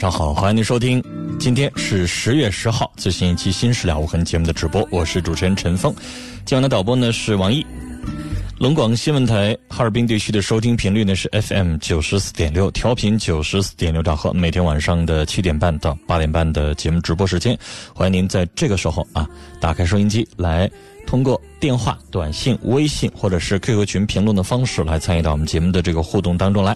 上好，欢迎您收听，今天是十月十号最新一期《新事了无痕》节目的直播，我是主持人陈峰。今晚的导播呢是王毅。龙广新闻台哈尔滨地区的收听频率呢是 FM 九十四点六，调频九十四点六兆赫。每天晚上的七点半到八点半的节目直播时间，欢迎您在这个时候啊打开收音机来，通过电话、短信、微信或者是 QQ 群评论的方式来参与到我们节目的这个互动当中来。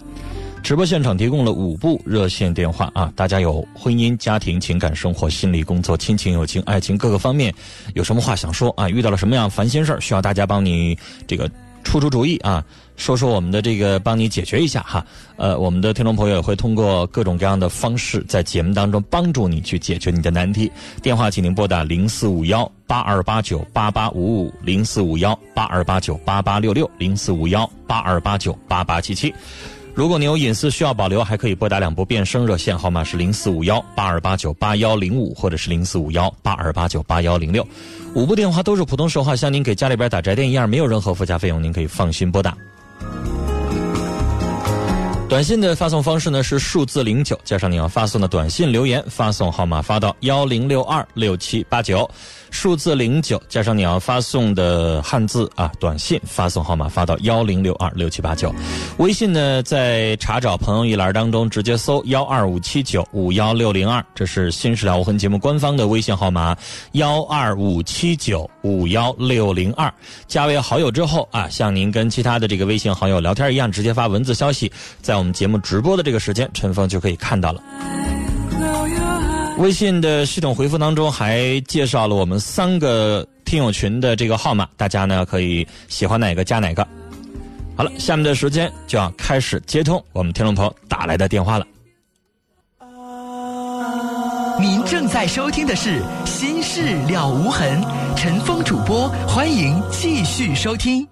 直播现场提供了五部热线电话啊，大家有婚姻、家庭、情感、生活、心理、工作、亲情、友情、爱情各个方面，有什么话想说啊？遇到了什么样烦心事儿，需要大家帮你这个出出主意啊？说说我们的这个帮你解决一下哈。呃，我们的听众朋友也会通过各种各样的方式，在节目当中帮助你去解决你的难题。电话，请您拨打零四五幺八二八九八八五五零四五幺八二八九八八六六零四五幺八二八九八八七七。如果您有隐私需要保留，还可以拨打两部变声热线，号码是零四五幺八二八九八幺零五，或者是零四五幺八二八九八幺零六。五部电话都是普通说话，像您给家里边打宅电一样，没有任何附加费用，您可以放心拨打。短信的发送方式呢是数字零九加上你要发送的短信留言，发送号码发到幺零六二六七八九。数字零九加上你要发送的汉字啊，短信发送号码发到幺零六二六七八九，微信呢在查找朋友一栏当中直接搜幺二五七九五幺六零二，这是新时了无痕节目官方的微信号码幺二五七九五幺六零二，加为好友之后啊，像您跟其他的这个微信好友聊天一样，直接发文字消息，在我们节目直播的这个时间，陈峰就可以看到了。微信的系统回复当中还介绍了我们三个听友群的这个号码，大家呢可以喜欢哪个加哪个。好了，下面的时间就要开始接通我们听众朋友打来的电话了。您正在收听的是《心事了无痕》，陈峰主播，欢迎继续收听。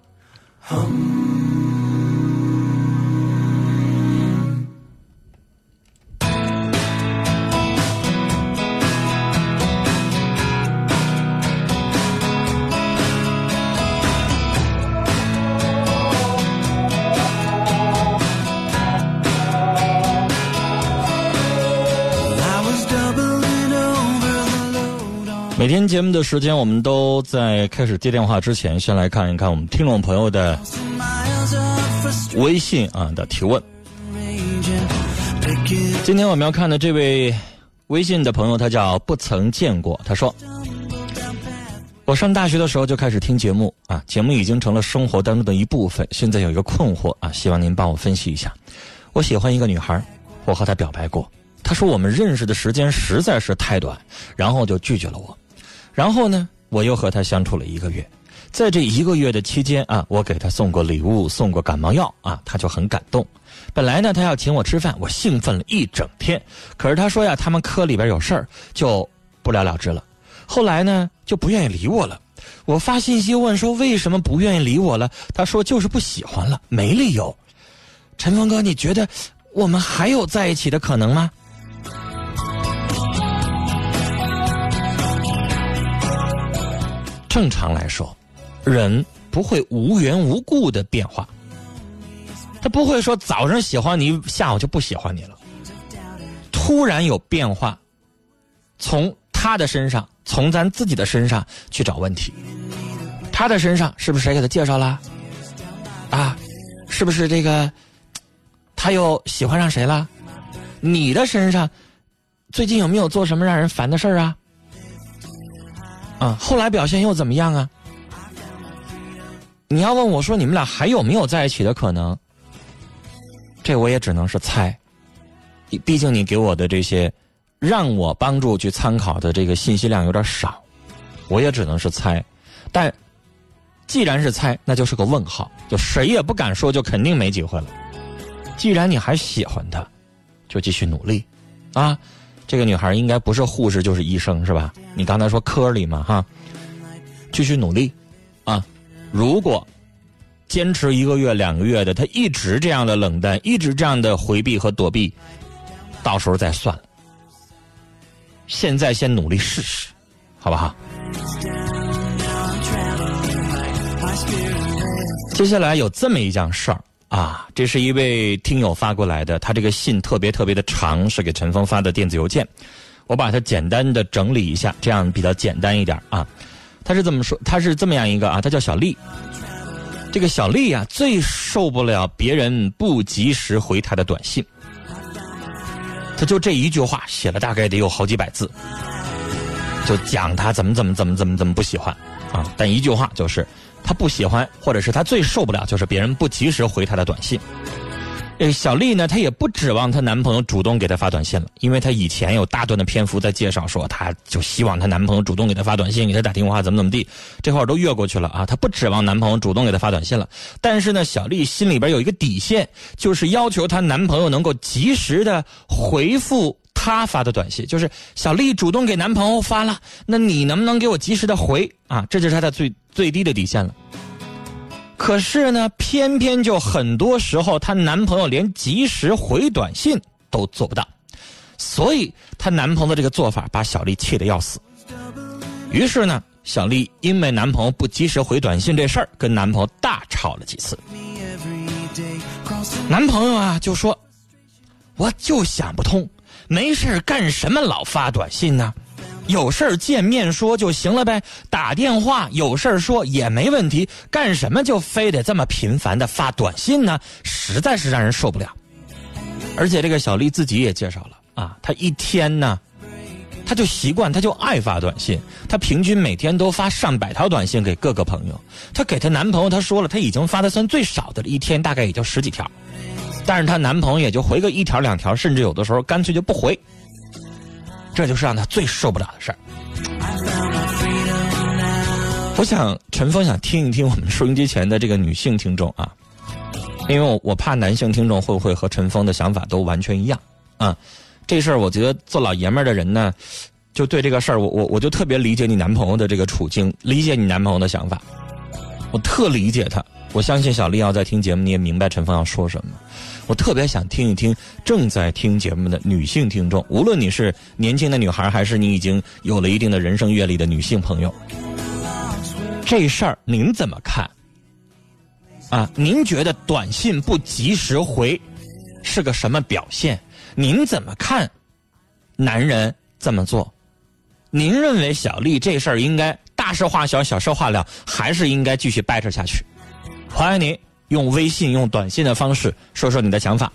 今天节目的时间，我们都在开始接电话之前，先来看一看我们听众朋友的微信啊的提问。今天我们要看的这位微信的朋友，他叫不曾见过。他说：“我上大学的时候就开始听节目啊，节目已经成了生活当中的一部分。现在有一个困惑啊，希望您帮我分析一下。我喜欢一个女孩，我和她表白过，她说我们认识的时间实在是太短，然后就拒绝了我。”然后呢，我又和他相处了一个月，在这一个月的期间啊，我给他送过礼物，送过感冒药啊，他就很感动。本来呢，他要请我吃饭，我兴奋了一整天。可是他说呀，他们科里边有事儿，就不了了之了。后来呢，就不愿意理我了。我发信息问说为什么不愿意理我了？他说就是不喜欢了，没理由。陈峰哥，你觉得我们还有在一起的可能吗？正常来说，人不会无缘无故的变化。他不会说早上喜欢你，下午就不喜欢你了。突然有变化，从他的身上，从咱自己的身上去找问题。他的身上是不是谁给他介绍了？啊，是不是这个他又喜欢上谁了？你的身上最近有没有做什么让人烦的事儿啊？啊，后来表现又怎么样啊？你要问我说你们俩还有没有在一起的可能？这我也只能是猜，毕竟你给我的这些让我帮助去参考的这个信息量有点少，我也只能是猜。但既然是猜，那就是个问号，就谁也不敢说就肯定没机会了。既然你还喜欢他，就继续努力啊！这个女孩应该不是护士就是医生是吧？你刚才说科里嘛哈，继续努力啊！如果。坚持一个月、两个月的，他一直这样的冷淡，一直这样的回避和躲避，到时候再算了。现在先努力试试，好不好？接下来有这么一件事儿啊，这是一位听友发过来的，他这个信特别特别的长，是给陈峰发的电子邮件，我把它简单的整理一下，这样比较简单一点啊。他是这么说，他是这么样一个啊，他叫小丽。这个小丽呀，最受不了别人不及时回她的短信。他就这一句话写了大概得有好几百字，就讲他怎么怎么怎么怎么怎么不喜欢啊。但一句话就是，他不喜欢，或者是他最受不了，就是别人不及时回他的短信。呃，小丽呢，她也不指望她男朋友主动给她发短信了，因为她以前有大段的篇幅在介绍说，她就希望她男朋友主动给她发短信，给她打电话，怎么怎么地，这块都越过去了啊，她不指望男朋友主动给她发短信了。但是呢，小丽心里边有一个底线，就是要求她男朋友能够及时的回复她发的短信，就是小丽主动给男朋友发了，那你能不能给我及时的回啊？这就是她的最最低的底线了。可是呢，偏偏就很多时候，她男朋友连及时回短信都做不到，所以她男朋友的这个做法把小丽气得要死。于是呢，小丽因为男朋友不及时回短信这事儿，跟男朋友大吵了几次。男朋友啊就说：“我就想不通，没事干什么老发短信呢？”有事儿见面说就行了呗，打电话有事儿说也没问题，干什么就非得这么频繁的发短信呢？实在是让人受不了。而且这个小丽自己也介绍了啊，她一天呢，她就习惯，她就爱发短信，她平均每天都发上百条短信给各个朋友。她给她男朋友，她说了，她已经发的算最少的了，一天大概也就十几条，但是她男朋友也就回个一条两条，甚至有的时候干脆就不回。这就是让他最受不了的事儿。我想陈峰想听一听我们收音机前的这个女性听众啊，因为我我怕男性听众会不会和陈峰的想法都完全一样啊？这事儿我觉得做老爷们儿的人呢，就对这个事儿，我我我就特别理解你男朋友的这个处境，理解你男朋友的想法，我特理解他。我相信小丽要在听节目，你也明白陈峰要说什么。我特别想听一听正在听节目的女性听众，无论你是年轻的女孩，还是你已经有了一定的人生阅历的女性朋友，这事儿您怎么看？啊，您觉得短信不及时回是个什么表现？您怎么看？男人这么做，您认为小丽这事儿应该大事化小，小事化了，还是应该继续掰扯下去？欢迎您。用微信、用短信的方式说说你的想法。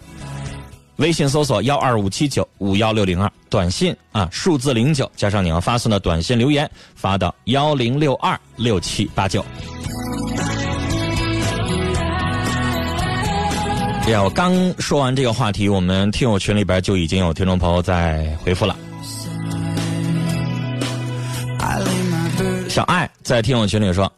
微信搜索幺二五七九五幺六零二，短信啊数字零九加上你要发送的短信留言发到幺零六二六七八九。呀，我刚说完这个话题，我们听友群里边就已经有听众朋友在回复了。小爱在听友群里说。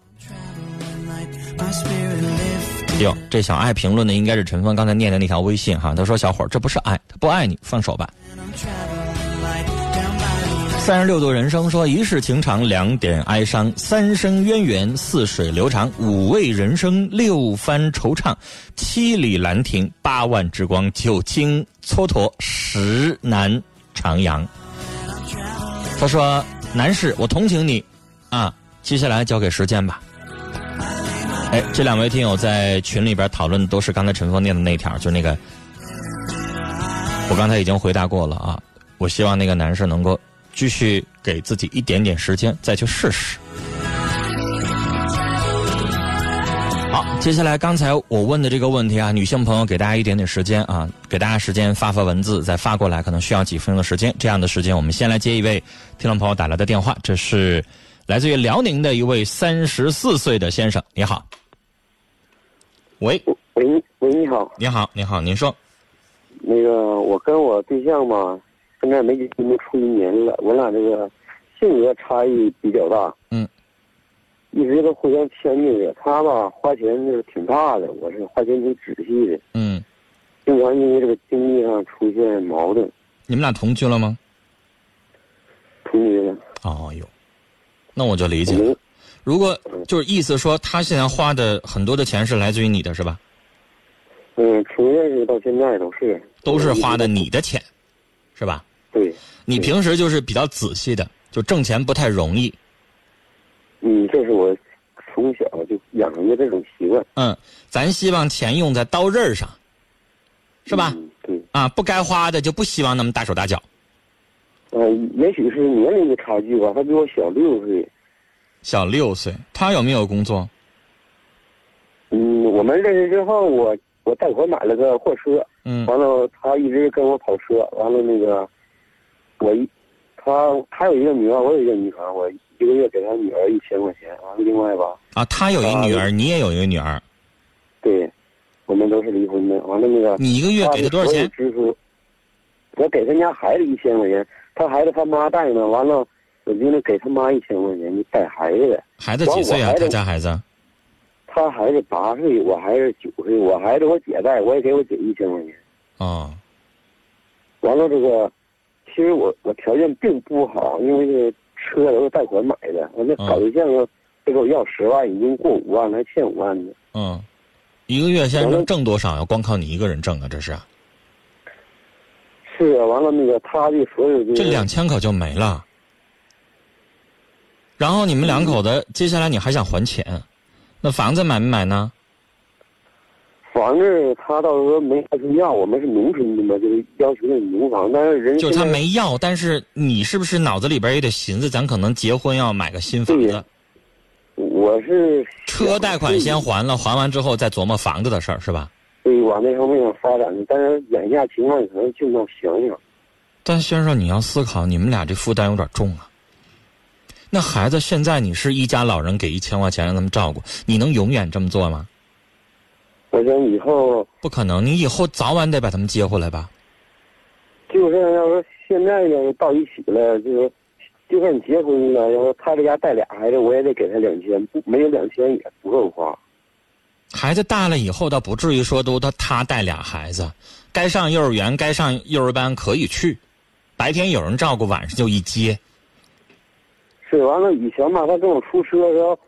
哟，这小爱评论的应该是陈峰刚才念的那条微信哈。他说：“小伙儿，这不是爱，他不爱你，放手吧。”三十六度人生说：“一世情长，两点哀伤，三生渊源，似水流长，五味人生，六番惆怅，七里兰亭，八万之光，九经蹉跎，十难徜徉。”他说：“男士，我同情你，啊，接下来交给时间吧。”哎，这两位听友在群里边讨论的都是刚才陈峰念的那条，就是那个，我刚才已经回答过了啊。我希望那个男士能够继续给自己一点点时间，再去试试。好，接下来刚才我问的这个问题啊，女性朋友给大家一点点时间啊，给大家时间发发文字，再发过来，可能需要几分钟的时间。这样的时间，我们先来接一位听众朋友打来的电话，这是来自于辽宁的一位三十四岁的先生，你好。喂，喂喂，你好，你好，你好，您说。那个，我跟我对象嘛，现在没结婚处一年了，我俩这个性格差异比较大。嗯。一直都互相迁就着，他吧花钱就是挺大的，我是花钱挺仔细的。嗯。经常因为这个经济上出现矛盾。你们俩同居了吗？同居了。哦哟，那我就理解了。如果就是意思说，他现在花的很多的钱是来自于你的，是吧？嗯，从认识到现在都是。都是花的你的钱，是吧？对。你平时就是比较仔细的，就挣钱不太容易。嗯，这是我从小就养成的这种习惯。嗯，咱希望钱用在刀刃上，是吧？对。啊，不该花的就不希望那么大手大脚。嗯，也许是年龄的差距吧，他比我小六岁。小六岁，他有没有工作？嗯，我们认识之后，我我贷款买了个货车。嗯。完了，他一直跟我跑车。完了，那个我一他他有一个女儿，我有一个女儿，我一个月给他女儿一千块钱。完了，另外吧。啊，他有一女儿，你也有一个女儿。对，我们都是离婚的。完了，那个你一个月给他多少钱？支出，我给他家孩子一千块钱，他孩子他妈带呢。完了。我就能给他妈一千块钱，你带孩子。孩子几岁啊？他家孩子？他孩子八岁，我孩子九岁。我孩子我姐带，我也给我姐一千块钱。啊。完了，这个其实我我条件并不好，因为这车都是贷款买的。完了搞对象啊得给我要十万，已经过五万了，还欠五万呢。嗯，一个月现在能挣多少呀？光靠你一个人挣啊？这是。是啊，完了那个他的所有的。这两千可就没了。然后你们两口子接下来你还想还钱，那房子买没买呢？房子他倒是说没要，我们是农村的嘛，就是要求那农房，但是人就是他没要，但是你是不是脑子里边也得寻思，咱可能结婚要买个新房子？我是车贷款先还了，还完之后再琢磨房子的事儿，是吧？对，往那方面发展的，但是眼下情况可能就那想想。但先生，你要思考，你们俩这负担有点重啊。那孩子现在你是一家老人，给一千块钱让他们照顾，你能永远这么做吗？我想以后不可能，你以后早晚得把他们接回来吧。就是要说现在要是到一起了，就是就算结婚了，要说他这家带俩孩子，我也得给他两千，不没有两千也不够花。孩子大了以后，倒不至于说都他他带俩孩子，该上幼儿园、该上幼儿班可以去，白天有人照顾，晚上就一接。是完了，以前吧，他跟我出车的时候，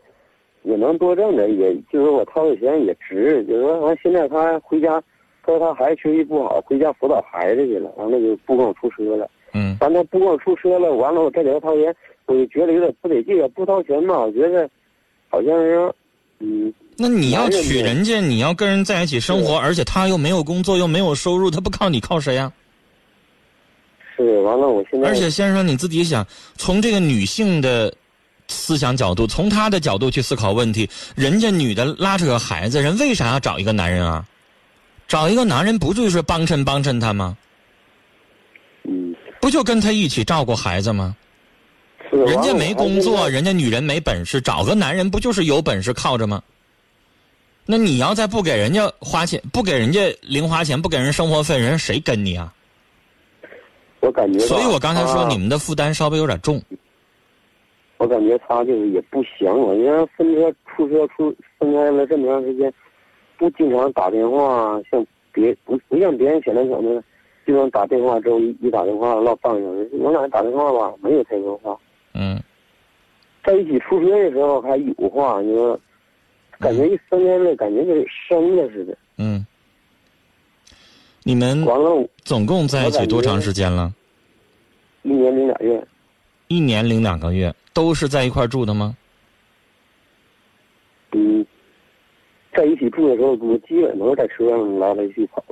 也能多挣点，也就是我掏的钱也值。就是说，完现在他回家，他说他孩子学习不好，回家辅导孩子去了，完了就不跟我出车了。嗯。完他不跟我出车了，完了我再给他掏钱，我就觉得有点不得劲，不掏钱吧，我觉得好像是，嗯。那你要娶人家，你要跟人在一起生活，而且他又没有工作，又没有收入，他不靠你靠谁呀？是完了，我现在。而且先生，你自己想，从这个女性的思想角度，从她的角度去思考问题。人家女的拉扯个孩子，人为啥要找一个男人啊？找一个男人不就是帮衬帮衬她吗？嗯。不就跟他一起照顾孩子吗？人家没工作，人家女人没本事，找个男人不就是有本事靠着吗？那你要再不给人家花钱，不给人家零花钱，不给人生活费，人谁跟你啊？我感觉，所以我刚才说你们的负担稍微有点重。我感觉他就是也不行我，因为分车出车出分开了这么长时间，不经常打电话，像别不不像别人想那想的，经常打电话之后一一打电话唠半个小时。我俩打电话吧，没有太多话。嗯。在一起出车的时候还有话，你说，感觉一分开了，感觉跟生了似的。嗯。你们完了，总共在一起多长时间了？一年零俩月。一年零两个月，都是在一块住的吗？嗯，在一起住的时候，我基本都是在车上来来去跑。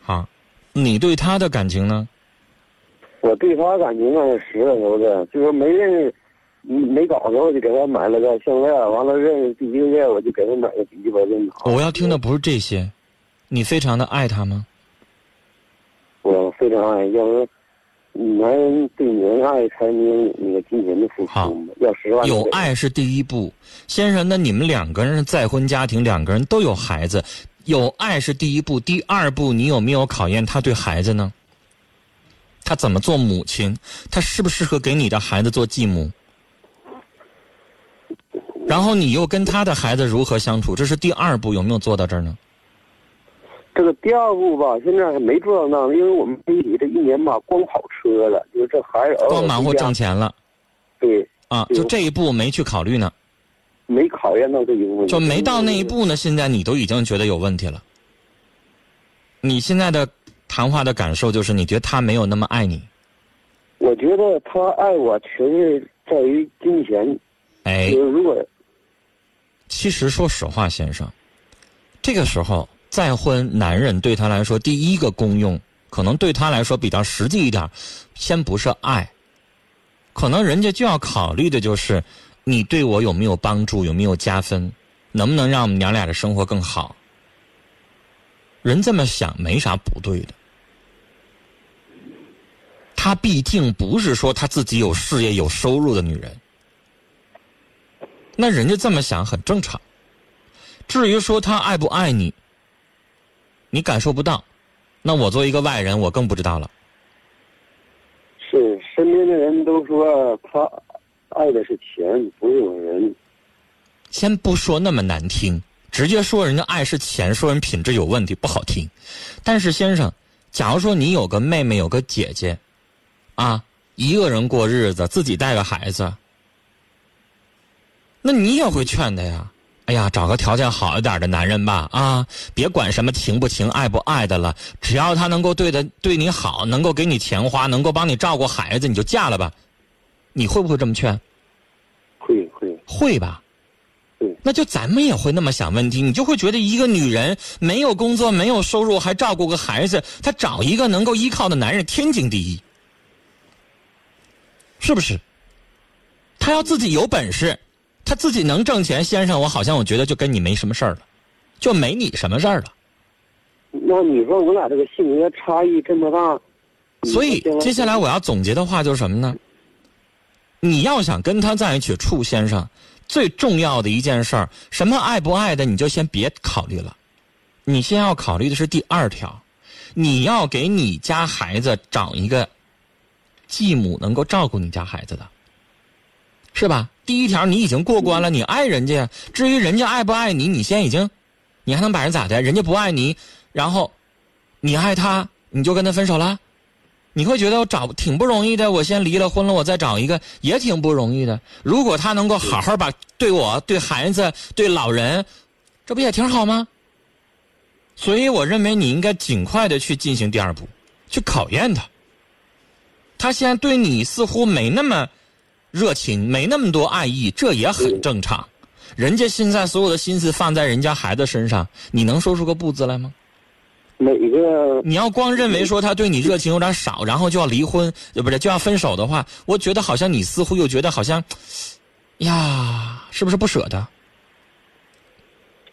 好，你对他的感情呢？我对他感情啊，实了头的，就是没认识，没搞着，我就给他买了个项链，完了认识第一个月我就给他买个笔记本电脑。我要听的不是这些，你非常的爱他吗？我非常爱，要说男人对女人爱才能有那个金钱的付好出嘛。要十万有爱是第一步，先生，那你们两个人是再婚家庭，两个人都有孩子，有爱是第一步，第二步你有没有考验他对孩子呢？他怎么做母亲？他适不适合给你的孩子做继母？然后你又跟他的孩子如何相处？这是第二步，有没有做到这儿呢？这个第二步吧，现在还没做到那，因为我们媒体这一年吧，光跑车了，就是这孩子光忙活挣钱了对，啊，就这一步没去考虑呢，没考验到这一步，就没到那一。步呢。现在你都已经觉得有问题了。你现在的谈话的感受就是，你觉得他没有那么爱你，我觉得他爱我，全是在于金钱。哎就，是如果其实说实话，先生，这个时候再婚男人对他来说，第一个功用可能对他来说比较实际一点，先不是爱，可能人家就要考虑的就是你对我有没有帮助，有没有加分，能不能让我们娘俩的生活更好。人这么想没啥不对的，她毕竟不是说她自己有事业有收入的女人。那人家这么想很正常。至于说他爱不爱你，你感受不到，那我作为一个外人，我更不知道了。是身边的人都说他爱的是钱，不是我人。先不说那么难听，直接说人家爱是钱，说人品质有问题，不好听。但是先生，假如说你有个妹妹，有个姐姐，啊，一个人过日子，自己带个孩子，那你也会劝他呀。哎呀，找个条件好一点的男人吧，啊，别管什么情不情、爱不爱的了，只要他能够对的对你好，能够给你钱花，能够帮你照顾孩子，你就嫁了吧。你会不会这么劝？会会会吧？对那就咱们也会那么想问题，你就会觉得一个女人没有工作、没有收入，还照顾个孩子，她找一个能够依靠的男人天经地义，是不是？他要自己有本事，他自己能挣钱，先生，我好像我觉得就跟你没什么事儿了，就没你什么事儿了。那你说我俩这个性格差异这么大，所以接下来我要总结的话就是什么呢？你要想跟他在一起处，先生，最重要的一件事儿，什么爱不爱的，你就先别考虑了。你先要考虑的是第二条，你要给你家孩子找一个继母能够照顾你家孩子的，是吧？第一条你已经过关了，你爱人家。至于人家爱不爱你，你先已经，你还能把人咋的？人家不爱你，然后你爱他，你就跟他分手了？你会觉得我找挺不容易的，我先离了婚了，我再找一个也挺不容易的。如果他能够好好把对我、对孩子、对老人，这不也挺好吗？所以我认为你应该尽快的去进行第二步，去考验他。他现在对你似乎没那么热情，没那么多爱意，这也很正常。人家现在所有的心思放在人家孩子身上，你能说出个不字来吗？每个你要光认为说他对你热情有点少，然后就要离婚，呃，不是就要分手的话，我觉得好像你似乎又觉得好像，呀，是不是不舍得？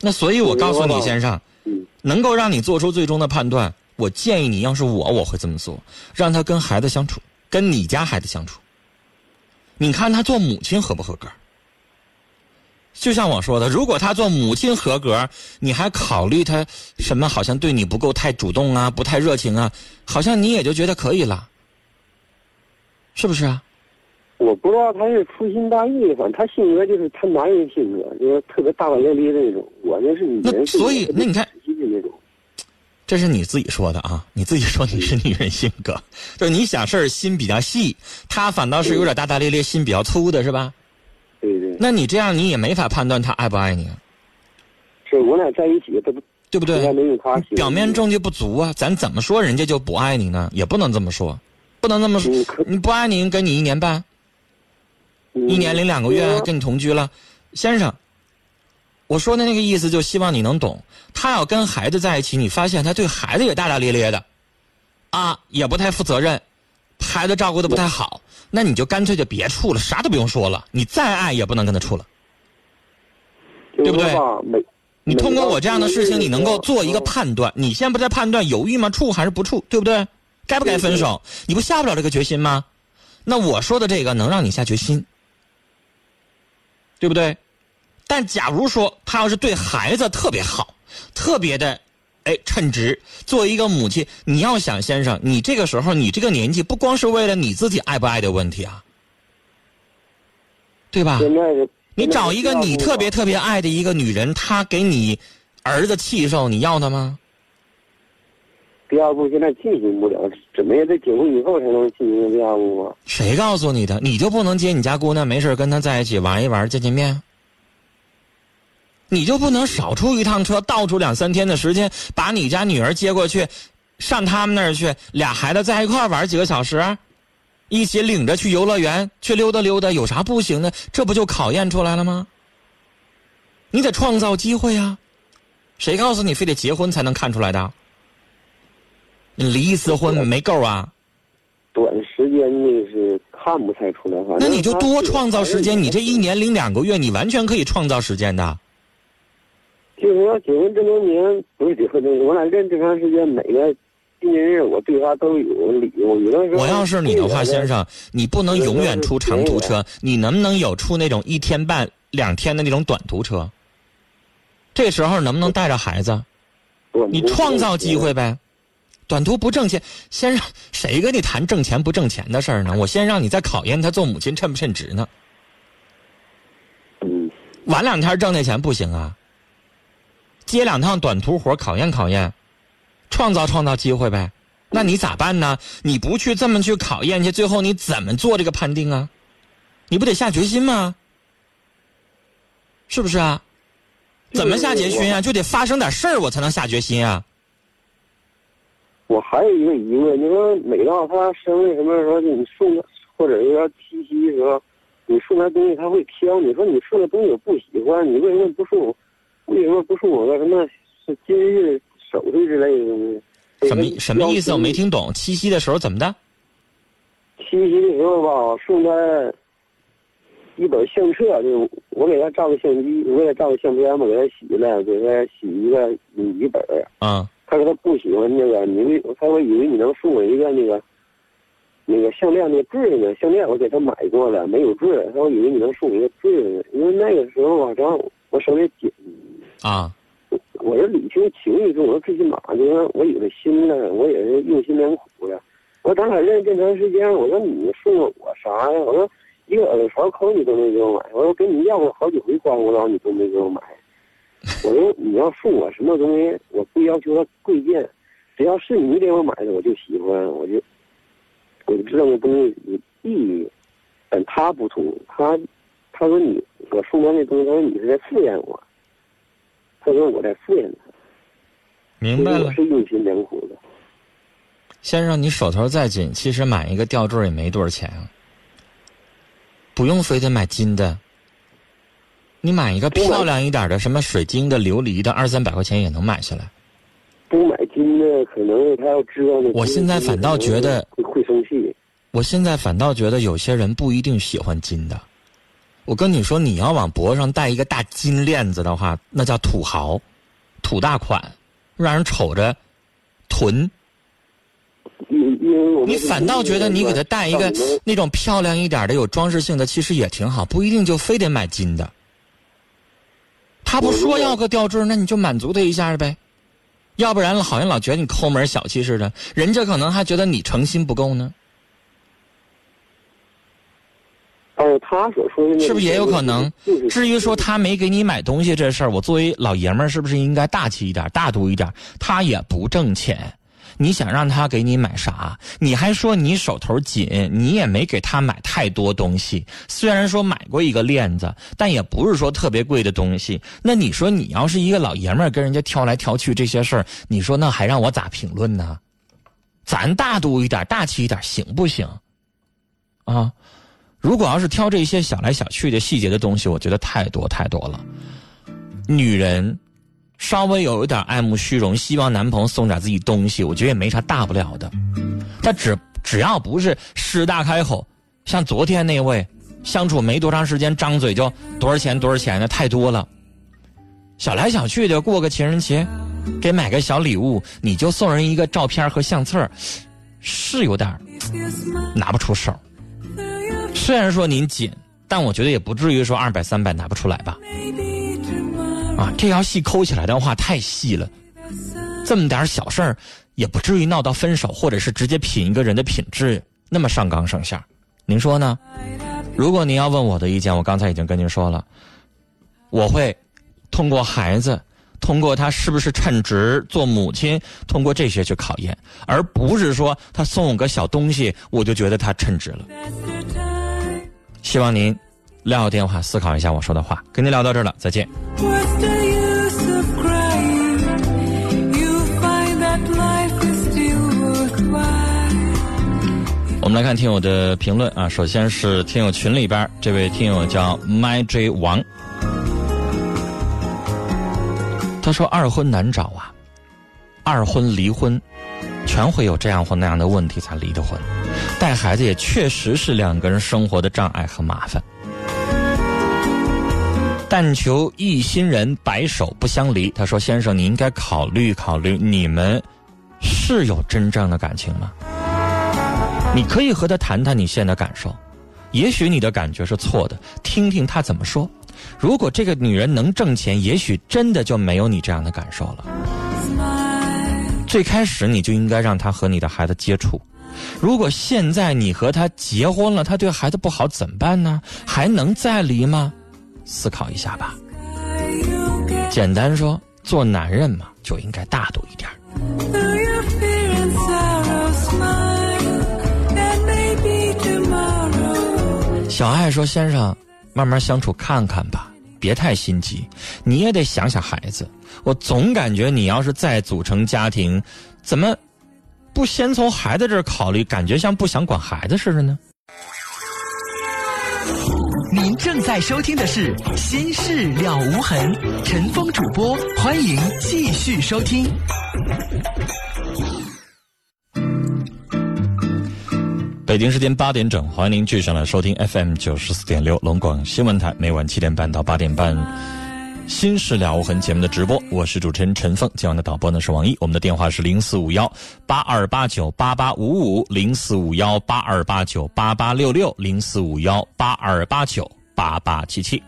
那所以我告诉你，先生，嗯能够让你做出最终的判断，我建议你，要是我，我会这么做，让他跟孩子相处，跟你家孩子相处。你看他做母亲合不合格？就像我说的，如果他做母亲合格，你还考虑他什么？好像对你不够太主动啊，不太热情啊，好像你也就觉得可以了，是不是啊？我不知道他是粗心大意，反正他性格就是他男人性格，就是特别大大咧咧的那种。我那是女人，那所以那你看那种。这是你自己说的啊，你自己说你是女人性格，就是你想事儿心比较细，他反倒是有点大大咧咧，心比较粗的是吧？对对，那你这样你也没法判断他爱不爱你啊，是我俩在一起，他不对不对？没有他表面证据不足啊，咱怎么说人家就不爱你呢？也不能这么说，不能这么说。你不爱你，跟你一年半，嗯一年零两个月嗯跟你同居了，先生，我说的那个意思就希望你能懂。他要跟孩子在一起，你发现他对孩子也大大咧咧的，啊，也不太负责任，孩子照顾的不太好，那你就干脆就别处了，啥都不用说了。你再爱也不能跟他处了。对不对你通过我这样的事情，你能够做一个嗯判断。你现在不在判断犹豫吗？处还是不处，对不对？该不该分手？你不下不了这个决心吗？那我说的这个能让你下决心，对不对？但假如说他要是对孩子特别好，特别的，哎，称职，作为一个母亲，你要想，先生，你这个时候，你这个年纪，不光是为了你自己爱不爱的问题啊，对吧？你找一个你特别特别爱的一个女人，她给你儿子气受，你要她吗？第二步现在进行不了，怎么也得结婚以后才能进行第二步啊。谁告诉你的？你就不能接你家姑娘没事跟她在一起玩一玩、见见面？你就不能少出一趟车，倒出两三天的时间，把你家女儿接过去，上他们那儿去，俩孩子在一块儿玩几个小时，一起领着去游乐园去溜达溜达，有啥不行的？这不就考验出来了吗？你得创造机会啊！谁告诉你非得结婚才能看出来的？你离一次婚没够啊？短时间内是看不太出来，那你就多创造时间，你这一年零两个月，你完全可以创造时间的。就是要结婚这么多年，不是结婚我俩认这长时间，每个纪念日我对他都有礼物。有的时候我要是你的话，先生，你不能永远出长途车，你能不能有出那种一天半、两天的那种短途车？这时候能不能带着孩子？你创造机会呗。短途不挣钱，先让谁跟你谈挣钱不挣钱的事儿呢？我先让你再考验他做母亲称不称职呢。嗯，晚两天挣那钱不行啊。接两趟短途活考验考验，创造创造机会呗。那你咋办呢？你不去这么去考验去，最后你怎么做这个判定啊？你不得下决心吗？是不是啊？怎么下决心啊？就得发生点事儿，我才能下决心啊。我还有一个疑问，你说每到他生日什么时候，你送他，或者是要七夕的时候，你送他东西他会挑。你说你送的东西我不喜欢，你为什么不送我？为什么不送我个什么是今日首饰之类的东西？什么什么意思？我没。听懂。七夕的时候怎么的？七夕的时候吧，送他一本相册，就我给他照个相机，我给他照个相片嘛，给他洗了，给他洗一个笔记本儿。啊、他说他不喜欢那个，你为他说以为你能送我一个那个那个项链那坠儿呢，项链我给他买过了，没有坠儿，他说以为你能送我一个坠儿呢，因为那个时候啊，正好我手里紧，啊我是礼轻情意重，我说最起码就是我有了心了，我也是用心良苦了。我说咱俩认识这么长时间，我说你送了我啥呀？我说一个耳勺扣你都没给我买，我说给你要过好几回刮胡刀，你都没给我买。我说你要送我什么东西，我不要求它贵贱，只要是你给我买的，我就喜欢，我就我就知道那东西有意义。但他不同，他他说你我送他那东西，他说你是在敷衍我，他说我在敷衍他，明白了我。是用心良苦的。先生，你手头再紧，其实买一个吊坠也没多少钱啊，不用非得买金的。你买一个漂亮一点的，什么水晶的、琉璃的，二三百块钱也能买下来。不买金的，可能他要知道那。我现在反倒觉得会会生气。我现在反倒觉得有些人不一定喜欢金的。我跟你说，你要往脖子上戴一个大金链子的话，那叫土豪，土大款，让人瞅着囤。你反倒觉得你给他戴一个那种漂亮一点的、有装饰性的，其实也挺好，不一定就非得买金的。他不说要个吊坠，那你就满足他一下呗，要不然好像老觉得你抠门小气似的，人家可能还觉得你诚心不够呢，但是他所说的那个是不是也有可能？至于说他没给你买东西这事儿，我作为老爷们儿是不是应该大气一点、大度一点？他也不挣钱，你想让他给你买啥？你还说你手头紧，你也没给他买太多东西。虽然说买过一个链子，但也不是说特别贵的东西。那你说你要是一个老爷们儿跟人家挑来挑去这些事儿，你说那还让我咋评论呢？咱大度一点、大气一点行不行？啊？如果要是挑这些小来小去的细节的东西，我觉得太多太多了。女人稍微有一点爱慕虚荣，希望男朋友送点自己东西，我觉得也没啥大不了的。她只只要不是狮子大开口，像昨天那位相处没多长时间，张嘴就多少钱多少钱的太多了。小来小去的过个情人节，给买个小礼物，你就送人一个照片和相册是有点拿不出手。虽然说您紧，但我觉得也不至于说二百三百拿不出来吧。啊，这条细抠起来的话太细了，这么点小事儿也不至于闹到分手，或者是直接品一个人的品质那么上纲上线。您说呢？如果您要问我的意见，我刚才已经跟您说了，我会。通过孩子，通过他是不是称职做母亲，通过这些去考验，而不是说他送我个小东西，我就觉得他称职了。希望您撂下电话思考一下我说的话。跟您聊到这儿了，再见。我们来看听友的评论啊，首先是听友群里边这位听友叫 MyJ 王。他说：“二婚难找啊，二婚离婚，全会有这样或那样的问题才离的婚。带孩子也确实是两个人生活的障碍和麻烦。但求一心人白首不相离。”他说：“先生，你应该考虑考虑，你们是有真正的感情吗？你可以和他谈谈你现在的感受，也许你的感觉是错的，听听他怎么说。”如果这个女人能挣钱，也许真的就没有你这样的感受了。最开始你就应该让他和你的孩子接触。如果现在你和他结婚了，他对孩子不好怎么办呢？还能再离吗？思考一下吧。简单说，做男人嘛，就应该大度一点。小爱说：“先生。”慢慢相处看看吧，别太心急。你也得想想孩子。我总感觉你要是再组成家庭，怎么不先从孩子这儿考虑？感觉像不想管孩子似的呢。您正在收听的是《心事了无痕》，陈峰主播，欢迎继续收听。北京时间八点整，欢迎您继续上来收听 FM 九十四点六龙广新闻台，每晚七点半到八点半《新事了无痕》节目的直播，我是主持人陈凤，今晚的导播呢是王毅，我们的电话是零四五幺八二八九八八五五零四五幺八二八九八八六六零四五幺八二八九八八七七。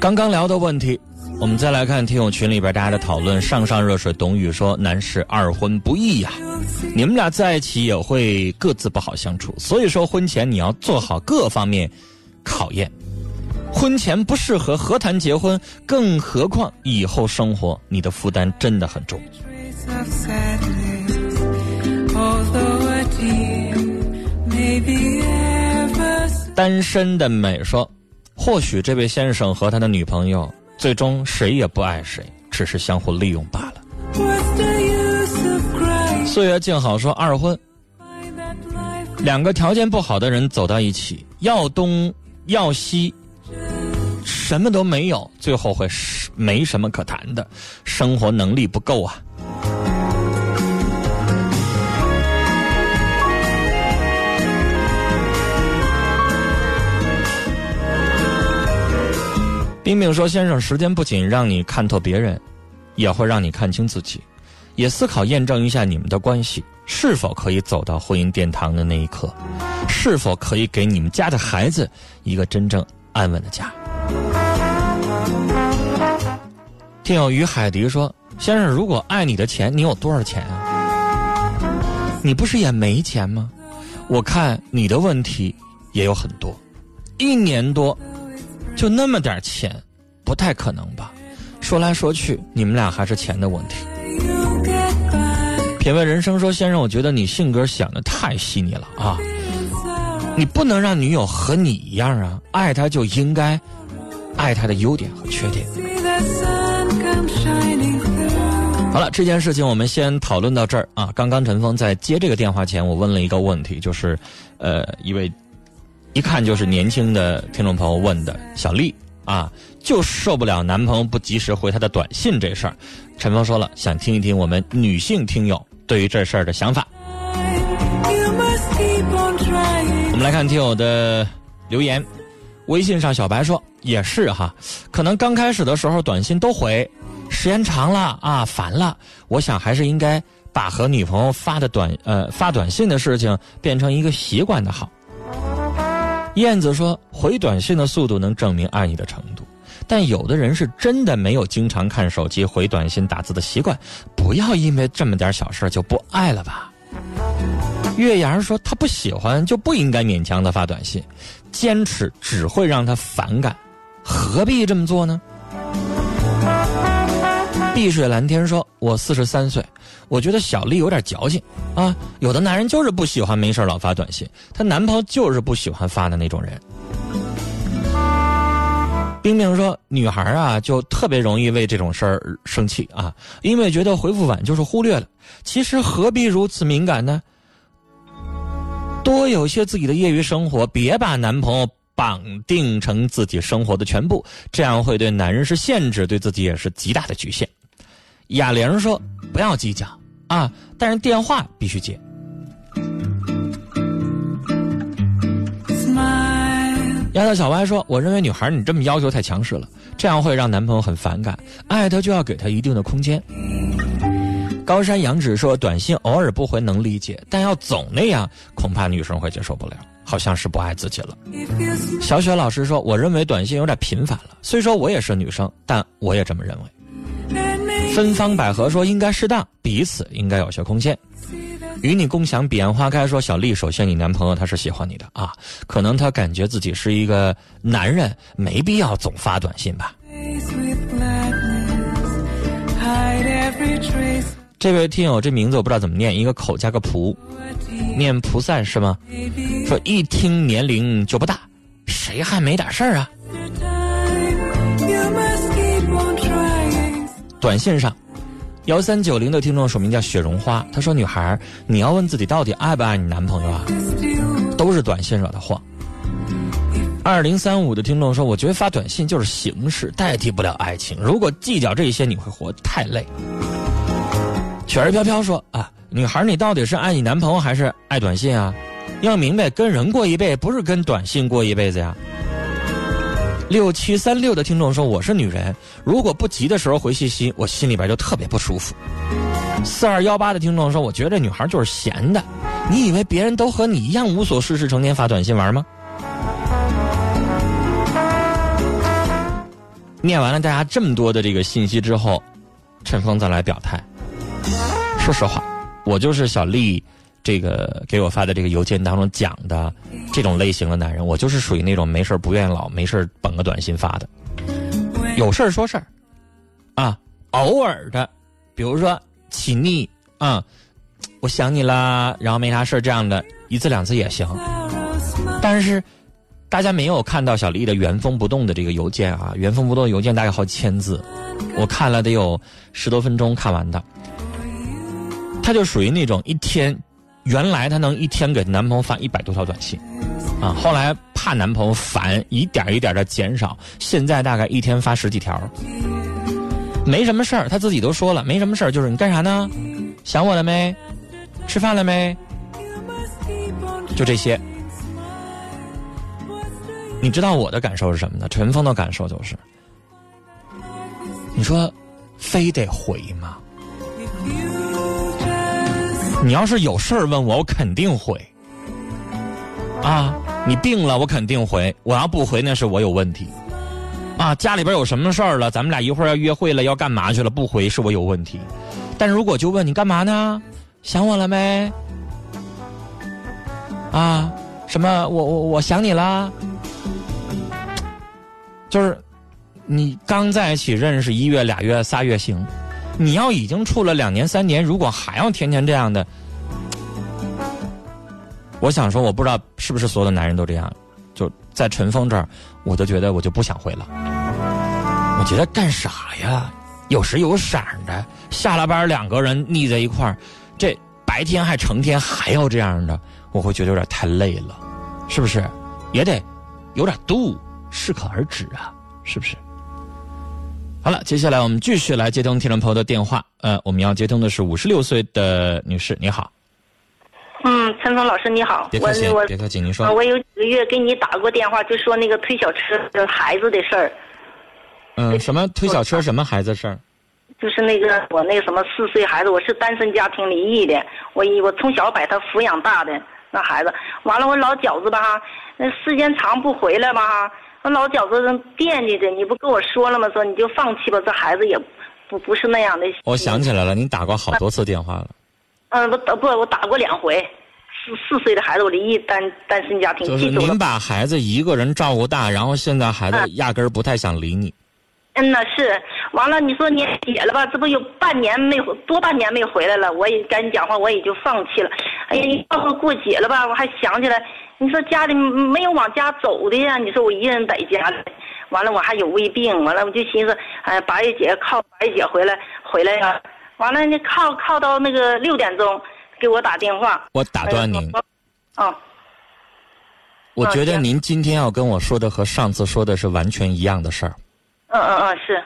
刚刚聊的问题。我们再来看听友群里边大家的讨论。上上热水，董宇说：“男士二婚不易呀，你们俩在一起也会各自不好相处。所以说，婚前你要做好各方面考验。婚前不适合和谈结婚，更何况以后生活，你的负担真的很重。”单身的美说：“或许这位先生和他的女朋友。”最终谁也不爱谁，只是相互利用罢了。岁月静好说二婚，两个条件不好的人走到一起，要东要西，什么都没有，最后会没什么可谈的，生活能力不够啊。冰冰说：“先生，时间不仅让你看透别人，也会让你看清自己，也思考验证一下你们的关系是否可以走到婚姻殿堂的那一刻，是否可以给你们家的孩子一个真正安稳的家。”听友于海迪说：“先生，如果爱你的钱，你有多少钱啊？你不是也没钱吗？我看你的问题也有很多，一年多。”就那么点钱，不太可能吧？说来说去，你们俩还是钱的问题。品味人生说：“先生，我觉得你性格想的太细腻了啊！你不能让女友和你一样啊！爱她就应该爱她的优点和缺点。”好了，这件事情我们先讨论到这儿啊。刚刚陈峰在接这个电话前，我问了一个问题，就是呃，一位。一看就是年轻的听众朋友问的，小丽啊，就受不了男朋友不及时回她的短信这事儿。陈峰说了，想听一听我们女性听友对于这事儿的想法。我们来看听友的留言，微信上小白说也是哈，可能刚开始的时候短信都回，时间长了啊烦了，我想还是应该把和女朋友发的短呃发短信的事情变成一个习惯的好。燕子说回短信的速度能证明爱你的程度，但有的人是真的没有经常看手机回短信打字的习惯，不要因为这么点小事就不爱了吧。月阳说：“他不喜欢就不应该勉强他发短信，坚持只会让他反感，何必这么做呢？”碧水蓝天说：“我四十三岁，我觉得小丽有点矫情啊。有的男人就是不喜欢没事老发短信，她男朋友就是不喜欢发的那种人。”冰冰说：“女孩啊，就特别容易为这种事儿生气啊，因为觉得回复晚就是忽略了。其实何必如此敏感呢？”多有些自己的业余生活，别把男朋友绑定成自己生活的全部，这样会对男人是限制，对自己也是极大的局限。哑铃说：“不要计较啊，但是电话必须接。”丫头小歪说：“我认为女孩你这么要求太强势了，这样会让男朋友很反感。爱他就要给他一定的空间。”高山仰止说：“短信偶尔不回能理解，但要总那样，恐怕女生会接受不了，好像是不爱自己了。”小雪老师说：“我认为短信有点频繁了，虽说我也是女生，但我也这么认为。”芬芳百合说：“应该适当，彼此应该有些空间。”与你共享彼岸花开说：“小丽，首先你男朋友他是喜欢你的啊，可能他感觉自己是一个男人，没必要总发短信吧。”这位听友，这名字我不知道怎么念，一个口加个菩，念菩萨是吗？说一听年龄就不大，谁还没点事儿啊？短信上，幺三九零的听众署名叫雪绒花，他说：“女孩，你要问自己到底爱不爱你男朋友啊？都是短信惹的祸。”二零三五的听众说：“我觉得发短信就是形式，代替不了爱情。如果计较这些，你会活太累。”雪儿飘飘说：“啊，女孩，你到底是爱你男朋友还是爱短信啊？要明白，跟人过一辈不是跟短信过一辈子呀。”六七三六的听众说：“我是女人，如果不急的时候回信息，我心里边就特别不舒服。”四二幺八的听众说：“我觉得这女孩就是闲的，你以为别人都和你一样无所事事，成天发短信玩吗？”念完了大家这么多的这个信息之后，陈峰再来表态。说实话，我就是小丽，这个给我发的这个邮件当中讲的这种类型的男人，我就是属于那种没事不愿意老没事绷个短信发的，有事说事儿，啊，偶尔的，比如说起腻啊，我想你啦，然后没啥事这样的一次两次也行，但是大家没有看到小丽的原封不动的这个邮件啊，原封不动的邮件大概好几千字，我看了得有十多分钟看完的。她就属于那种一天，原来她能一天给男朋友发一百多条短信，啊，后来怕男朋友烦，一点一点的减少，现在大概一天发十几条。没什么事儿，她自己都说了，没什么事儿，就是你干啥呢？想我了没？吃饭了没？就这些。你知道我的感受是什么呢？陈峰的感受就是，你说，非得回吗？你要是有事儿问我，我肯定回。啊，你病了，我肯定回。我要不回，那是我有问题。啊，家里边有什么事儿了，咱们俩一会儿要约会了，要干嘛去了，不回是我有问题。但如果就问你干嘛呢？想我了没？啊，什么？我我我想你啦。就是，你刚在一起认识一月、俩月、仨月行。你要已经处了两年三年，如果还要天天这样的，我想说，我不知道是不是所有的男人都这样。就在陈峰这儿，我就觉得我就不想回了。我觉得干啥呀？有时有色的，下了班两个人腻在一块儿，这白天还成天还要这样的，我会觉得有点太累了，是不是？也得有点度，适可而止啊。是不是？好了，接下来我们继续来接通听众朋友的电话。呃，我们要接通的是五十六岁的女士，你好。嗯，陈峰老师你好，我别客气，我别客气，您说。呃我有几个月给你打过电话，就说那个推小车的孩子的事儿，嗯，什么推小车，什么孩子事儿？就是那个我那个什么四岁孩子，我是单身家庭离异的，我一我从小把他抚养大的那孩子，完了我老饺子吧哈，那时间长不回来吧哈，我老觉着惦记着，你不跟我说了吗？说你就放弃吧，这孩子也不不是那样的。我想起来了，您打过好多次电话了。嗯，我打不我打过两回，四四岁的孩子我离异单单身家庭，就是您把孩子一个人照顾大，然后现在孩子嗯压根儿不太想理你。嗯呐是，完了你说年底了吧，这不有半年没回多半年没回来了，我也跟你讲话，我也就放弃了。哎呀，你到时候过节了吧，我还想起来，你说家里没有往家走的呀，你说我一人在家里，完了我还有胃病，完了我就寻思，哎，八月节靠八月节回来回来呀，完了那靠靠到那个六点钟给我打电话，我打断您，哦，我觉得您今天要跟我说的和上次说的是完全一样的事儿，嗯嗯嗯是，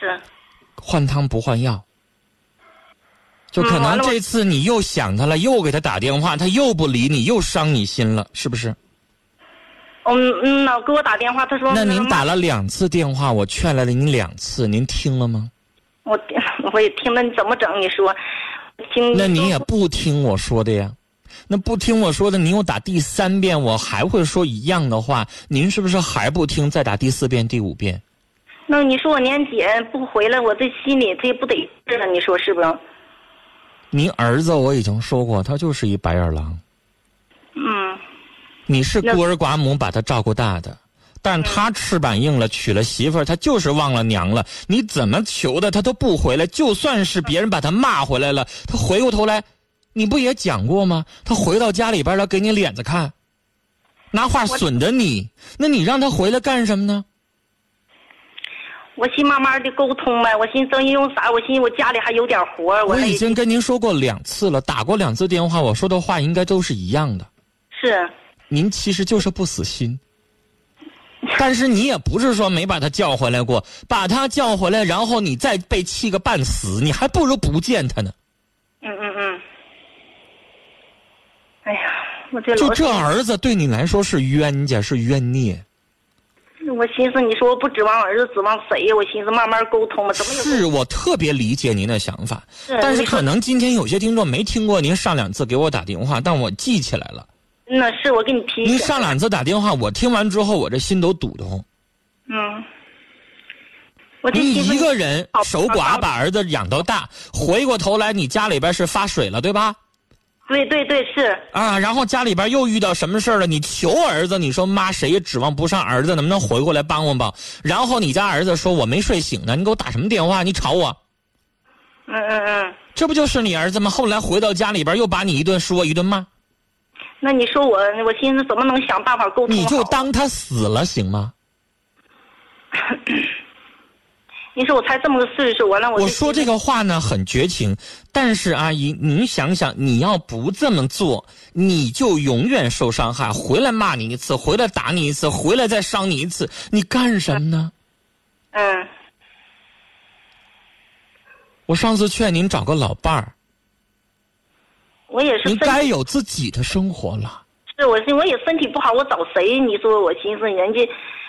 是，换汤不换药。就可能这次你又想他了，又给他打电话，他又不理你，又伤你心了，是不是？嗯嗯老，给我打电话，他说那您打了两次电话，我劝了您两次，您听了吗？我 我也听了，你怎么整？你说，听那你也不听我说的呀？那不听我说的，您又打第三遍，我还会说一样的话，您是不是还不听？再打第四遍、第五遍？那你说我年节不回来，我这心里这不得劲了？你说是不是？您儿子我已经说过，他就是一白眼狼。嗯你是孤儿寡母把他照顾大的，但他翅膀硬了，娶了媳妇儿，他就是忘了娘了。你怎么求的他都不回来，就算是别人把他骂回来了，他回过头来，你不也讲过吗？他回到家里边了给你脸子看，拿话损着你，那你让他回来干什么呢？我寻慢慢的沟通呗。我寻思因为啥？我寻思我家里还有点活儿，我那已经跟您说过两次了，打过两次电话，我说的话应该都是一样的。是您其实就是不死心，但是你也不是说没把他叫回来过，把他叫回来，然后你再被气个半死，你还不如不见他呢。嗯嗯嗯。哎呀，我这就这儿子对你来说是冤家，是冤孽。我寻思你说我不指望儿子，指望谁呀？我寻思慢慢沟通吧，怎么有是我特别理解您的想法，但是可能今天有些听众没听过您上两次给我打电话，但我记起来了。那是我给你提。您上两次打电话，我听完之后，我这心都堵得慌。嗯。你一个人守寡把儿子养到大，回过头来你家里边是发水了，对吧？对对对是。啊，然后家里边又遇到什么事儿了？你求儿子，你说妈，谁也指望不上儿子，能不能回过来帮帮帮？然后你家儿子说我没睡醒呢，你给我打什么电话？你吵我，嗯嗯嗯。这不就是你儿子吗？后来回到家里边又把你一顿说一顿骂，那你说我，我寻思怎么能想办法沟通你就当他死了行吗？你说我才这么个岁数，完了我我说这个话呢很绝情，但是阿姨，您想想，你要不这么做，你就永远受伤害。回来骂你一次，回来打你一次，回来再伤你一次，你干什么呢？嗯我上次劝您找个老伴儿，我也是您该有自己的生活了。是我是我也身体不好，我找谁？你说我寻思人家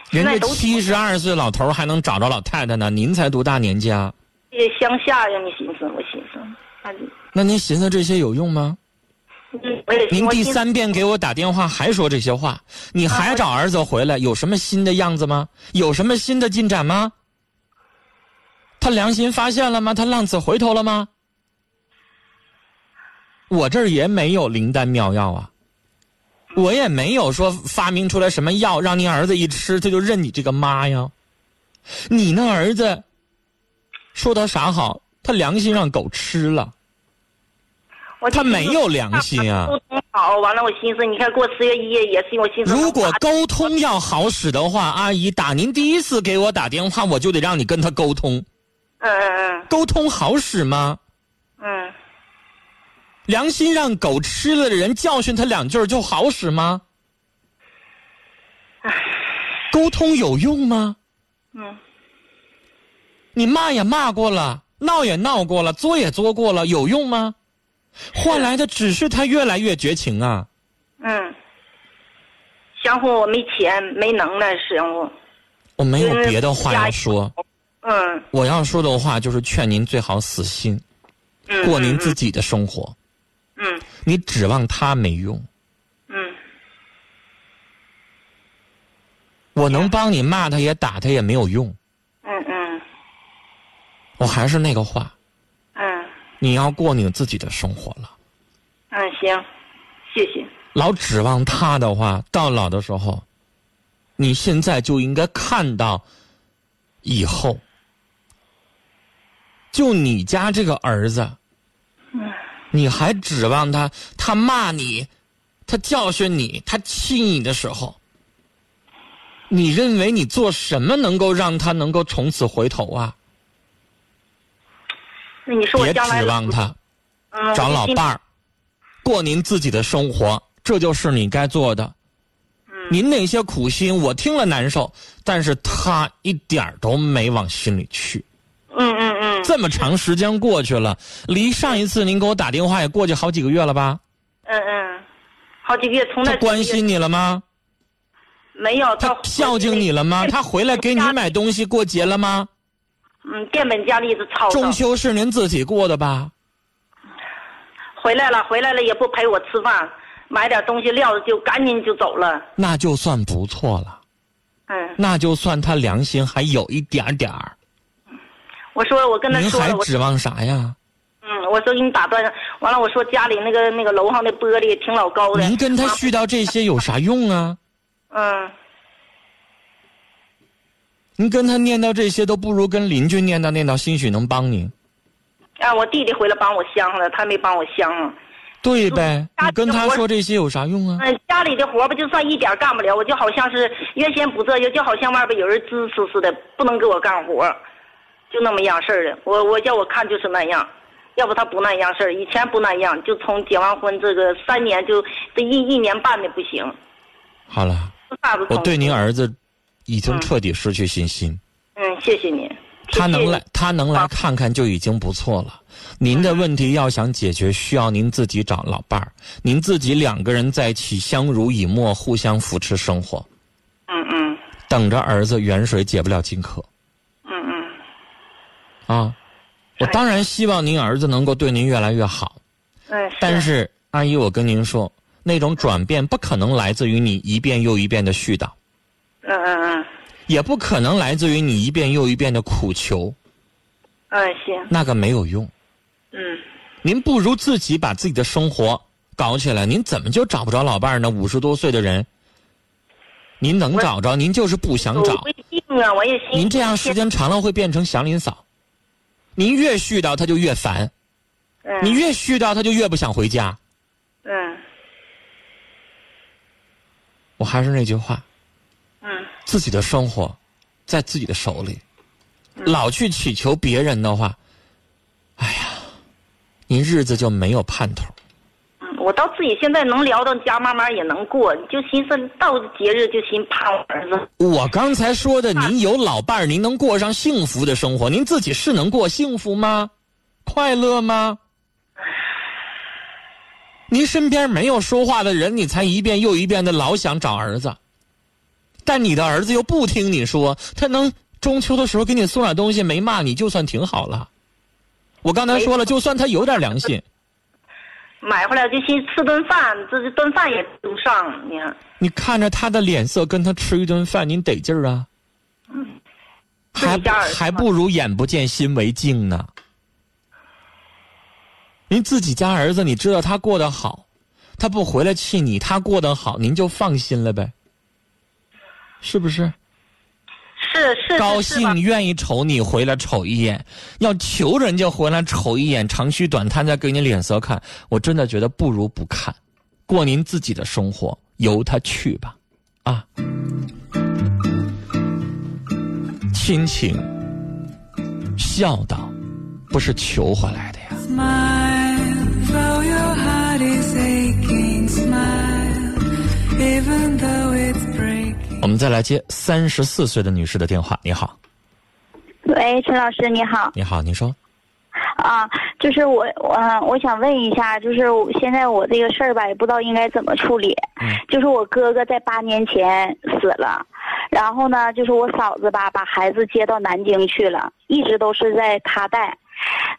人家七十二岁老头还能找着老太太呢，您才多大年纪啊？也乡下呀，你寻思我寻思，啊那您寻思这些有用吗？嗯我也您第三遍给我打电话还说这些话，你还找儿子回来，有什么新的样子吗？有什么新的进展吗？他良心发现了吗？他浪子回头了吗？我这儿也没有灵丹妙药啊，我也没有说发明出来什么药让您儿子一吃他就认你这个妈呀。你那儿子说他啥好？他良心让狗吃了，他没有良心啊。沟通好，完了我寻思，你看过十月一也是我寻思，如果沟通要好使的话，阿姨打您第一次给我打电话，我就得让你跟他沟通。嗯嗯沟通好使吗？嗯嗯，良心让狗吃了的人教训他两句儿就好使吗？沟通有用吗？嗯你骂也骂过了，闹也闹过了，作也作过了，有用吗？换来的只是他越来越绝情啊！嗯，相互我没钱没能耐，相互。我没有别的话要说，嗯我要说的话就是劝您最好死心，嗯，过您自己的生活。嗯。你指望他没用，嗯。我能帮你骂他也打他也没有用。嗯嗯。我还是那个话，嗯。你要过你自己的生活了。嗯，行，谢谢。老指望他的话，到老的时候，你现在就应该看到，以后，就你家这个儿子，你还指望他，他骂你，他教训你，他气你的时候，你认为你做什么能够让他能够从此回头啊？那你说我别指望他。嗯找老伴儿。儿，过您自己的生活，这就是你该做的。嗯您那些苦心，我听了难受，但是他一点儿都没往心里去。嗯嗯嗯这么长时间过去了，离上一次您给我打电话也过去好几个月了吧？嗯嗯，好几个月从那他关心你了吗？没有，他孝敬你了吗？他回来给你买东西过节了吗？嗯，变本加厉的操中。秋是您自己过的吧？回来了，回来了也不陪我吃饭，买点东西撂着就赶紧就走了。那就算不错了，嗯，那就算他良心还有一点点儿。我说我跟他您还说了，我指望啥呀？嗯，我说给你打断，完了我说家里那个那个楼上的玻璃挺老高的。您跟他絮叨这些有啥用啊？嗯您跟他念叨这些都不如跟邻居念叨念叨，兴许能帮您，啊，我弟弟回来帮我相了，他没帮我相啊。对呗？家你跟他说这些有啥用啊？嗯，家里的活吧，就算一点干不了，我就好像是原先不这样，就好像外边有人支持似的，不能给我干活，就那么样事儿的。我我叫我看就是那样，要不他不那样事儿，以前不那样，就从结完婚这个三年就这一一年半的不行，好了。我对您儿子已经彻底失去信心。嗯，谢谢您。他能来他能来看看就已经不错了。您的问题要想解决，需要您自己找老伴儿，您自己两个人在一起相濡以沫，互相扶持生活。嗯嗯等着儿子远水解不了近渴啊！我当然希望您儿子能够对您越来越好，嗯，但是阿姨，我跟您说，那种转变不可能来自于你一遍又一遍的絮叨，嗯嗯嗯也不可能来自于你一遍又一遍的苦求，嗯行那个没有用。嗯您不如自己把自己的生活搞起来。您怎么就找不着老伴儿呢？五十多岁的人，您能找着，您就是不想找。我不一定啊，我也您这样时间长了会变成祥林嫂，您越絮叨他就越烦，嗯。你越絮叨他就越不想回家。嗯。我还是那句话，嗯。自己的生活在自己的手里，老去祈求别人的话，哎呀，您日子就没有盼头。嗯，我到自己现在能聊到家，慢慢也能过，就寻思到节日就寻盼我儿子。我刚才说的，您有老伴儿，您能过上幸福的生活，您自己是能过幸福吗？快乐吗？您身边没有说话的人，你才一遍又一遍的老想找儿子，但你的儿子又不听你说，他能中秋的时候给你送点东西，没骂你就算挺好了。我刚才说了，就算他有点良心，买回来就先吃顿饭，这这顿饭也不上，你看。你看着他的脸色跟他吃一顿饭，您得劲儿啊。还自己家儿子还不如眼不见心为净呢。您自己家儿子，你知道他过得好，他不回来气你，他过得好，您就放心了呗，是不是？是是高兴愿意瞅你回来瞅一眼，要求人家回来瞅一眼，长吁短叹再给你脸色看，我真的觉得不如不看，过您自己的生活，由他去吧，啊，亲情孝道不是求回来的呀。Smile, though your heart is aching. Smile, even though it's breaking. 我们再来接三十四岁的女士的电话，你好。喂，陈老师你好你好，您说。啊，就是我我、我想问一下，就是我现在我这个事儿吧，也不知道应该怎么处理。嗯就是我哥哥在八年前死了，然后呢，就是我嫂子吧，把孩子接到南京去了，一直都是在他带。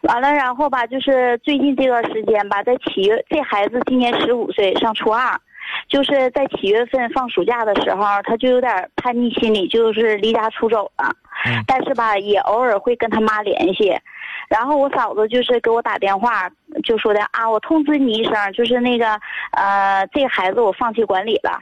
完了，然后吧，就是最近这段时间吧，在七月，这孩子今年十五岁，上初二，就是在七月份放暑假的时候，他就有点叛逆心理，就是离家出走了。嗯但是吧，也偶尔会跟他妈联系。然后我嫂子就是给我打电话，就说的啊，我通知你一声，就是那个呃，这个孩子我放弃管理了。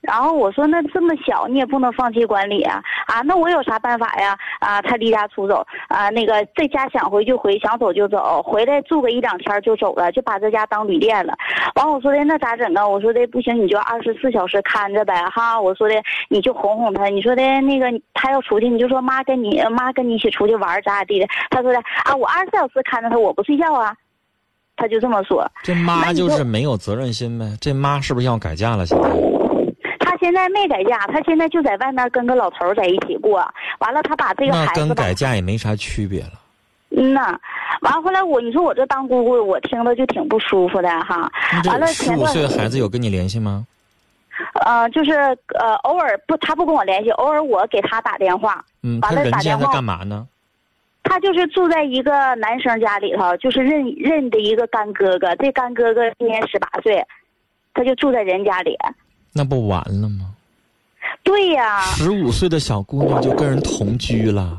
然后我说那这么小你也不能放弃管理啊啊，那我有啥办法呀？啊，他离家出走啊，那个在家想回就回，想走就走，回来住个一两天就走了，就把这家当旅店了。完我说的那咋整啊？我说的不行，你就二十四小时看着呗哈。我说的你就哄哄他，你说的那个他要出去，你就说妈跟你妈跟你一起出去玩咋咋地的。他说的啊，我二十四小时看着他，我不睡觉啊。他就这么说。这妈就是没有责任心呗。这妈是不是要改嫁了？现在他现在没改嫁，他现在就在外面跟个老头在一起过。完了，他把这个孩子吧跟改嫁也没啥区别了。嗯呐，完后来我你说我这当姑姑，我听着就挺不舒服的哈。完了十五岁的孩子有跟你联系吗？呃，就是呃偶尔不他不跟我联系，偶尔我给他打电话。嗯，他完了人家在打电话干嘛呢？他就是住在一个男生家里头，就是认认的一个干哥哥。这干哥哥今年十八岁，他就住在人家里。那不完了吗？对呀、十五岁的小姑娘就跟人同居了，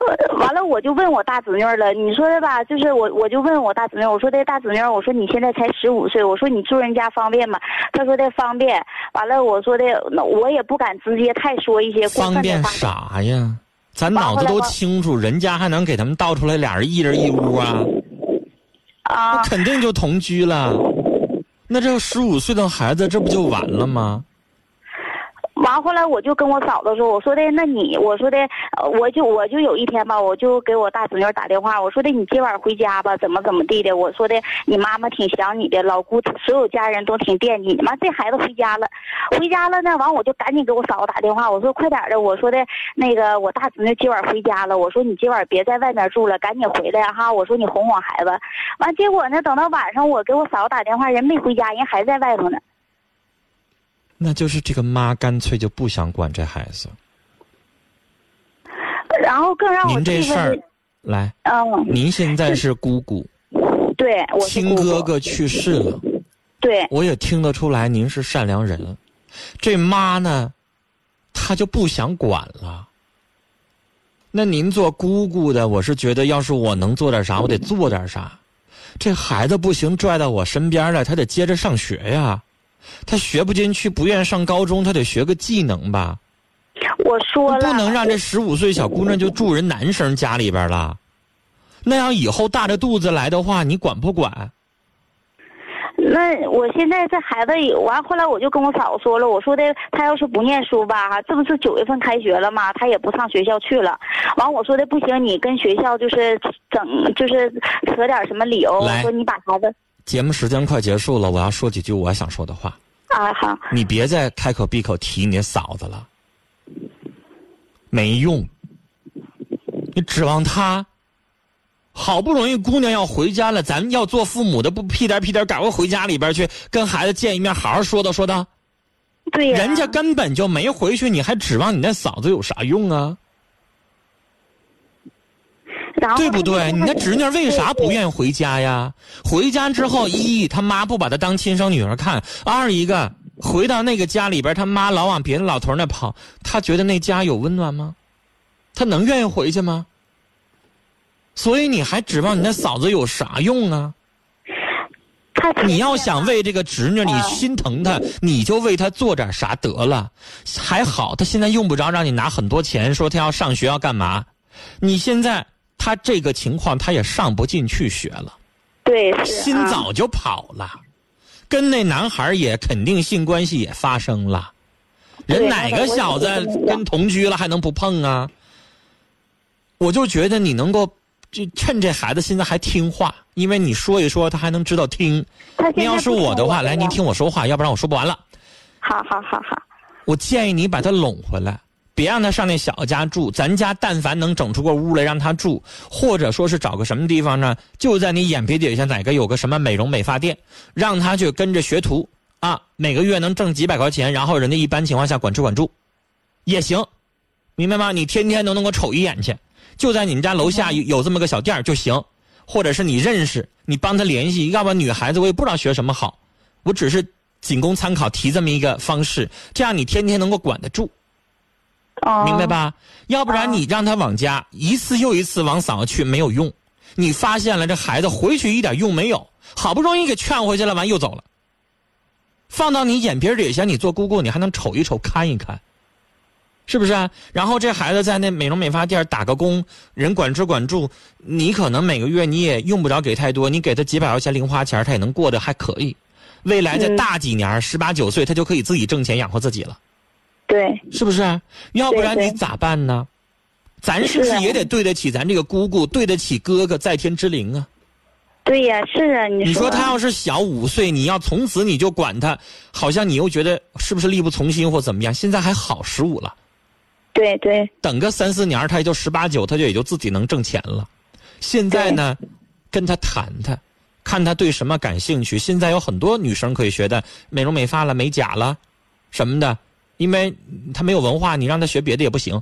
呃完了，我就问我大侄女了，你说的吧？就是我，我就问我大侄女，我说的大侄女，我说你现在才十五岁，我说你住人家方便吗？她说的方便。完了，我说的那我也不敢直接太说一些过分的方便。啥呀？咱脑子都清楚，人家还能给他们倒出来俩人一人一屋啊？啊那，肯定就同居了。那这十五岁的孩子，这不就完了吗？完后来我就跟我嫂子说，我说的那你，我说的，我就我就有一天吧，我就给我大侄女打电话，我说的你今晚回家吧，怎么怎么地的，我说的你妈妈挺想你的，老姑所有家人都挺惦记你。妈，这孩子回家了，回家了呢，完我就赶紧给我嫂子打电话，我说快点的，我说的那个我大侄女今晚回家了，我说你今晚别在外面住了，赶紧回来哈，我说你哄哄孩子。完结果呢，等到晚上我给我嫂子打电话，人没回家，人还在外头呢。那就是这个妈干脆就不想管这孩子。然后更让我您这事儿来，嗯，您现在是姑姑，对，亲哥哥去世了，对，我也听得出来您是善良人。这妈呢，她就不想管了。那您做姑姑的，我是觉得，要是我能做点啥，我得做点啥。这孩子不行，拽到我身边来，他得接着上学呀。他学不进去，不愿上高中，他得学个技能吧。我说了，不能让这十五岁小姑娘就住人男生家里边了。那样以后大着肚子来的话，你管不管？那我现在这孩子也完，后来我就跟我嫂子说了，我说的他要是不念书吧，这不是九月份开学了吗？他也不上学校去了。完我说的不行，你跟学校就是整就是扯点什么理由，我说你把孩子节目时间快结束了，我要说几句我想说的话。啊好，你别再开口闭口提你嫂子了，没用。你指望她？好不容易姑娘要回家了，咱们要做父母的不屁颠屁颠赶快回家里边去跟孩子见一面，好好说道说道。对呀、人家根本就没回去，你还指望你那嫂子有啥用啊？然后对不对？你那侄女为啥不？愿意回家呀？回家之后，一他妈不把她当亲生女儿看；二一个回到那个家里边，他妈老往别的老头那跑，他觉得那家有温暖吗？他能愿意回去吗？所以你还指望你那嫂子有啥用啊？你要想为这个侄女，你心疼她，你就为她做点啥得了。还好，她现在用不着让你拿很多钱，说她要上学要干嘛。你现在她这个情况，他也上不进去学了，对是心啊早就跑了，跟那男孩也肯定性关系也发生了。人哪个小子跟同居了还能不碰啊？我就觉得你能够，就趁这孩子现在还听话，因为你说一说，他还能知道听。他现在您要是我的话，来，您听我说话，要不然我说不完了。好好好好，我建议你把他拢回来，别让他上那小家住，咱家但凡能整出个屋来让他住，或者说是找个什么地方呢？就在你眼皮底下哪个有个什么美容美发店，让他去跟着学徒啊，每个月能挣几百块钱，然后人家一般情况下管吃管住，也行，明白吗？你天天都能够瞅一眼去，就在你们家楼下有有这么个小店儿就行，或者是你认识，你帮他联系，要不然女孩子我也不知道学什么好，我只是仅供参考，提这么一个方式，这样你天天能够管得住。哦，明白？吧？要不然你让他往家一次又一次往嫂子去没有用，你发现了这孩子回去一点用没有，好不容易给劝回去了，完又走了。放到你眼皮底下，你做姑姑你还能瞅一瞅看一看，是不是啊？然后这孩子在那美容美发店打个工，人管吃管住，你可能每个月你也用不着给太多，你给他几百块钱零花钱，他也能过得还可以。未来再嗯大几年，十八九岁，他就可以自己挣钱养活自己了。对，是不是？要不然你咋办呢？咱是不是也得对得起咱这个姑姑，对得起哥哥在天之灵啊？对呀，是啊，你说他要是小五岁，你要从此你就管他，好像你又觉得是不是力不从心或怎么样？现在还好十五了，对对等个三四年他也就十八九，他就也就自己能挣钱了。现在呢，跟他谈谈，看他对什么感兴趣。现在有很多女生可以学的，美容美发了、美甲了，什么的，因为他没有文化，你让他学别的也不行。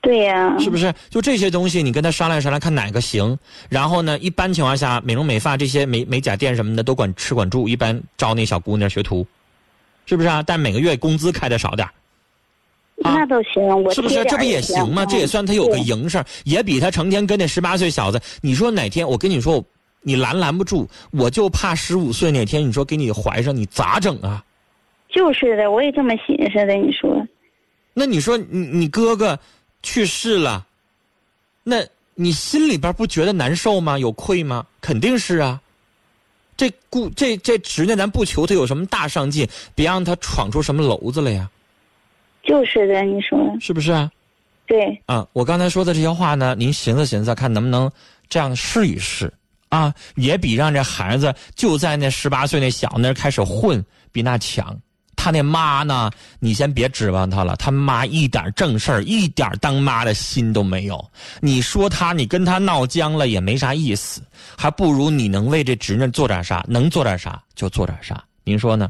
对呀，是不是？就这些东西，你跟他商量商量，看哪个行。然后呢，一般情况下，美容美发这些美美甲店什么的都管吃管住，一般招那小姑娘学徒，是不是啊？但每个月工资开的少点儿啊那都行，我是不是？这不也行吗？嗯这也算他有个对营生，也比他成天跟那十八岁小子。你说哪天我跟你说，你拦拦不住，我就怕十五岁哪天你说给你怀上，你咋整啊？就是的，我也这么寻思的。你说，那你说你你哥哥去世了，那你心里边不觉得难受吗？有愧吗？肯定是啊。这姑这这侄女，咱不求她有什么大上进，别让她闯出什么娄子来呀，就是的，你说，是不是啊？对，啊，我刚才说的这些话呢，您寻思寻思，看能不能这样试一试啊？也比让这孩子就在那十八岁那小那开始混比那强。他那妈呢，你先别指望他了，他妈一点正事儿，一点当妈的心都没有。你说他，你跟他闹僵了也没啥意思，还不如你能为这侄女做点啥，能做点啥就做点啥。您说呢？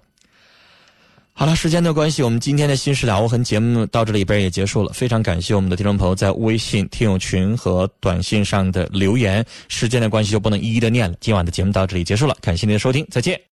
好了，时间的关系，我们今天的《新事了无痕》节目到这里边也结束了。非常感谢我们的听众朋友在微信听友群和短信上的留言。时间的关系就不能一一的念了。今晚的节目到这里结束了，感谢您的收听，再见。